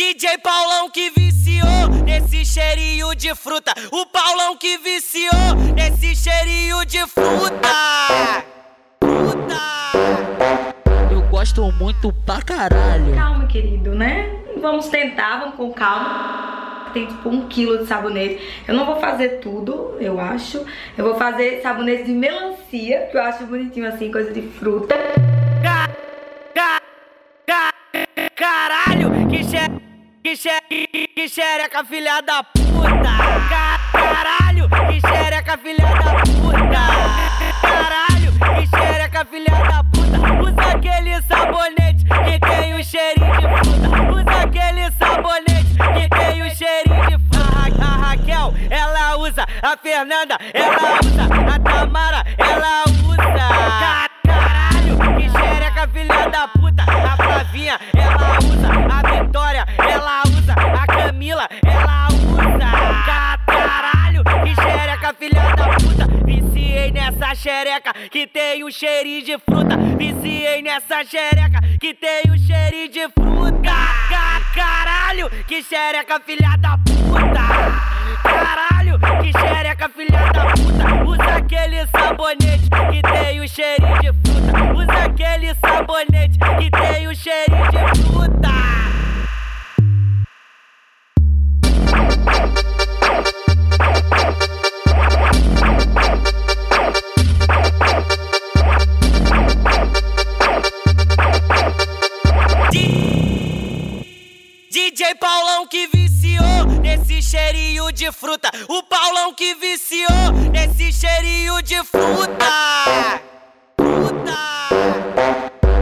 DJ Paulão que viciou nesse cheirinho de fruta. O Paulão que viciou nesse cheirinho de fruta. Fruta. Eu gosto muito pra caralho. Calma, querido, né? Vamos tentar, vamos com calma. Tem tipo um quilo de sabonete. Eu não vou fazer tudo, eu acho. Eu vou fazer sabonete de melancia, que eu acho bonitinho assim, coisa de fruta. Ca- Que xe... Que xereca, filha da puta. Ca- Caralho, que xereca, filha da puta. Caralho, que xereca, filha da puta. Usa aquele sabonete que tem o cheirinho de fruta. Usa aquele sabonete que tem o cheirinho de fruta. A Ra- A Raquel, ela usa. A Fernanda, ela usa. A Tamara, ela usa. Ca- Caralho, que xereca, filha da puta. A Flavinha, ela xereca que tem um cheirinho de fruta. Viciei nessa xereca que tem um cheirinho de fruta. Ca- Caralho, que xereca, filha da puta. Caralho, que xereca, filha da puta. Usa aquele sabonete que tem o cheirinho de fruta. Usa aquele sabonete que tem o cheirinho de fruta. DJ Paulão que viciou nesse cheirinho de fruta. O Paulão que viciou nesse cheirinho de fruta. Fruta.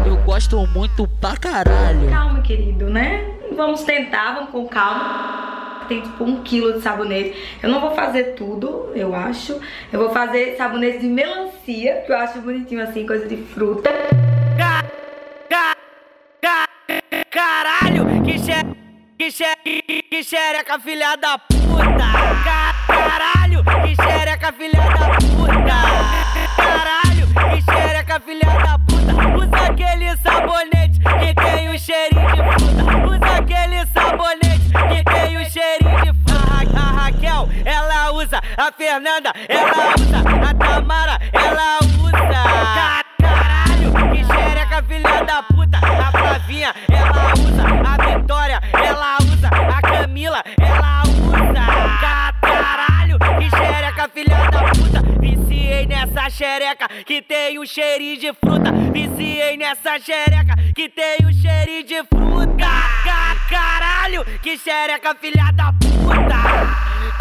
Eu gosto muito pra caralho. Calma, querido, né? Vamos tentar, vamos com calma. Tem tipo um quilo de sabonete. Eu não vou fazer tudo, eu acho. Eu vou fazer sabonete de melancia, que eu acho bonitinho assim, coisa de fruta. Que xe... Que xereca, filha da puta. Ca- Caralho, que xereca, filha da puta. Caralho, que xereca, filha da puta. Usa aquele sabonete que tem o cheirinho de fruta. Usa aquele sabonete que tem o cheirinho de fruta. A Ra- A Raquel, ela usa. A Fernanda, ela usa. A Tamara, ela usa. Ca- Caralho, que xereca, filha da puta. A Flavinha, ela usa. A Vitória, ela usa. A Camila, ela usa. Ca- Caralho, que xereca, filha da puta. Viciei nessa xereca que tem um cheirinho de fruta. Viciei nessa xereca que tem um cheirinho de fruta. Ca- Caralho, que xereca, filha da puta.